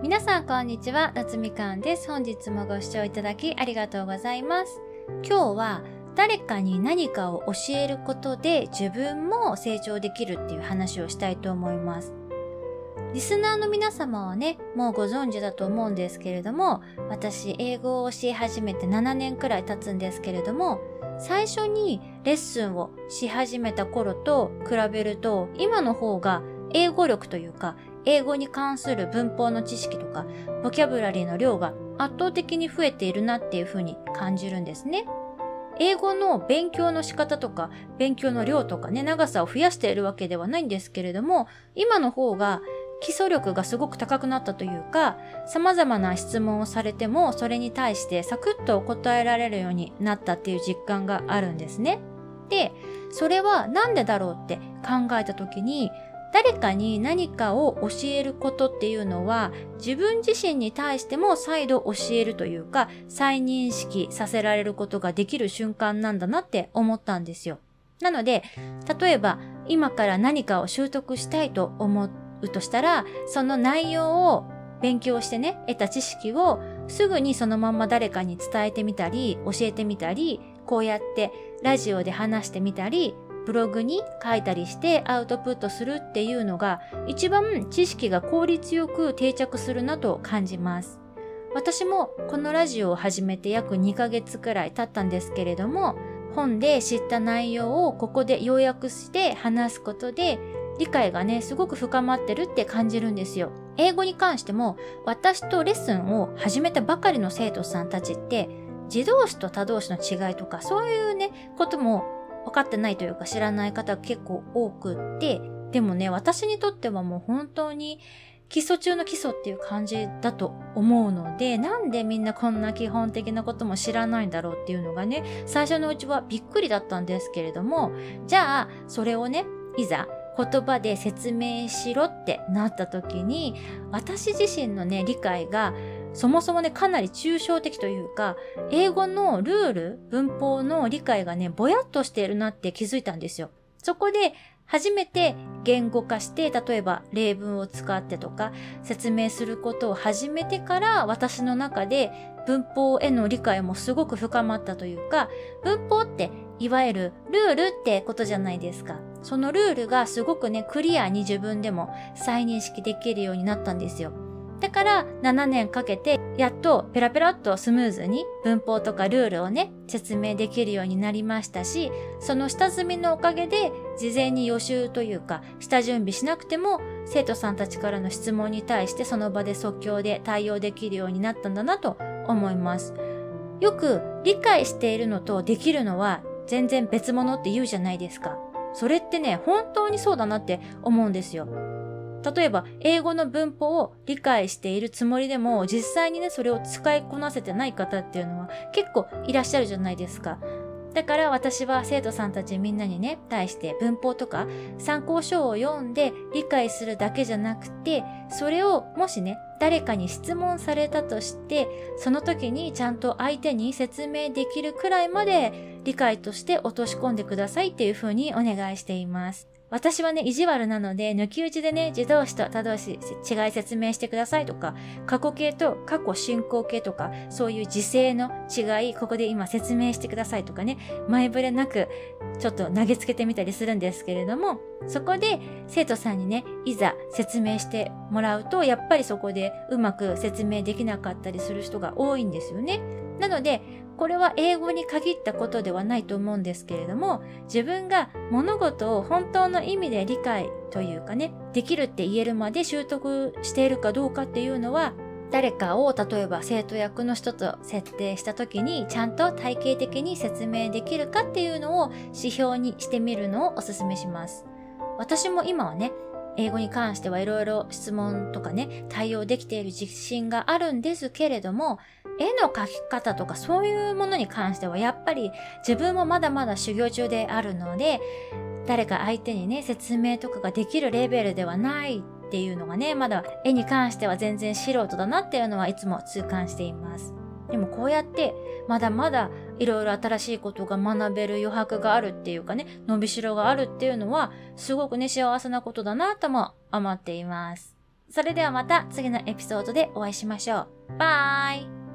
皆さんこんにちは、夏みかんです。本日もご視聴いただきありがとうございます。今日は誰かに何かを教えることで自分も成長できるっていう話をしたいと思います。リスナーの皆様はね、もうご存知だと思うんですけれども、私、英語を教え始めて7年くらい経つんですけれども、最初にレッスンをし始めた頃と比べると、今の方が英語力というか、英語に関する文法の知識とか、ボキャブラリーの量が圧倒的に増えているなっていう風に感じるんですね。英語の勉強の仕方とか、勉強の量とかね、長さを増やしているわけではないんですけれども、今の方が基礎力がすごく高くなったというか、様々な質問をされても、それに対してサクッと答えられるようになったっていう実感があるんですね。で、それはなんでだろうって考えた時に、誰かに何かを教えることっていうのは自分自身に対しても再度教えるというか再認識させられることができる瞬間なんだなって思ったんですよ。なので、例えば今から何かを習得したいと思うとしたら、その内容を勉強してね、得た知識をすぐにそのまま誰かに伝えてみたり、教えてみたり、こうやってラジオで話してみたり、ブログに書いたりしてアウトプットするっていうのが一番知識が効率よく定着するなと感じます。私もこのラジオを始めて約2ヶ月くらい経ったんですけれども、本で知った内容をここで要約して話すことで理解がね、すごく深まってるって感じるんですよ。英語に関しても私とレッスンを始めたばかりの生徒さんたちって自動詞と他動詞の違いとかそういうね、ことも分かってないというか知らない方結構多くって、でもね、私にとってはもう本当に基礎中の基礎っていう感じだと思うので、なんでみんなこんな基本的なことも知らないんだろうっていうのがね、最初のうちはびっくりだったんですけれども、じゃあ、それをね、いざ言葉で説明しろってなった時に、私自身のね、理解がそもそもね、かなり抽象的というか、英語のルール、文法の理解がね、ぼやっとしているなって気づいたんですよ。そこで、初めて言語化して、例えば例文を使ってとか、説明することを始めてから、私の中で文法への理解もすごく深まったというか、文法っていわゆるルールってことじゃないですか。そのルールがすごくね、クリアに自分でも再認識できるようになったんですよ。だから7年かけてやっとペラペラっとスムーズに文法とかルールをね説明できるようになりましたしその下積みのおかげで事前に予習というか下準備しなくても生徒さんたちからの質問に対してその場で即興で対応できるようになったんだなと思います。よく理解しているのとできるのは全然別物って言うじゃないですか。それってね本当にそうだなって思うんですよ。例えば、英語の文法を理解しているつもりでも、実際にね、それを使いこなせてない方っていうのは結構いらっしゃるじゃないですか。だから私は生徒さんたちみんなにね、対して文法とか参考書を読んで理解するだけじゃなくて、それをもしね、誰かに質問されたとして、その時にちゃんと相手に説明できるくらいまで理解として落とし込んでくださいっていうふうにお願いしています。私はね、意地悪なので、抜き打ちでね、自動詞と他動詞、違い説明してくださいとか、過去形と過去進行形とか、そういう時勢の違い、ここで今説明してくださいとかね、前触れなく、ちょっと投げつけてみたりするんですけれども、そこで生徒さんにね、いざ説明してもらうと、やっぱりそこでうまく説明できなかったりする人が多いんですよね。なので、これは英語に限ったことではないと思うんですけれども、自分が物事を本当の意味で理解というかね、できるって言えるまで習得しているかどうかっていうのは、誰かを例えば生徒役の人と設定した時にちゃんと体系的に説明できるかっていうのを指標にしてみるのをお勧めします。私も今はね、英語に関してはいろいろ質問とかね、対応できている自信があるんですけれども、絵の描き方とかそういうものに関してはやっぱり自分もまだまだ修行中であるので、誰か相手にね、説明とかができるレベルではないっていうのがね、まだ絵に関しては全然素人だなっていうのはいつも痛感しています。でもこうやってまだまだいろいろ新しいことが学べる余白があるっていうかね、伸びしろがあるっていうのはすごくね、幸せなことだなとも思っています。それではまた次のエピソードでお会いしましょう。バイ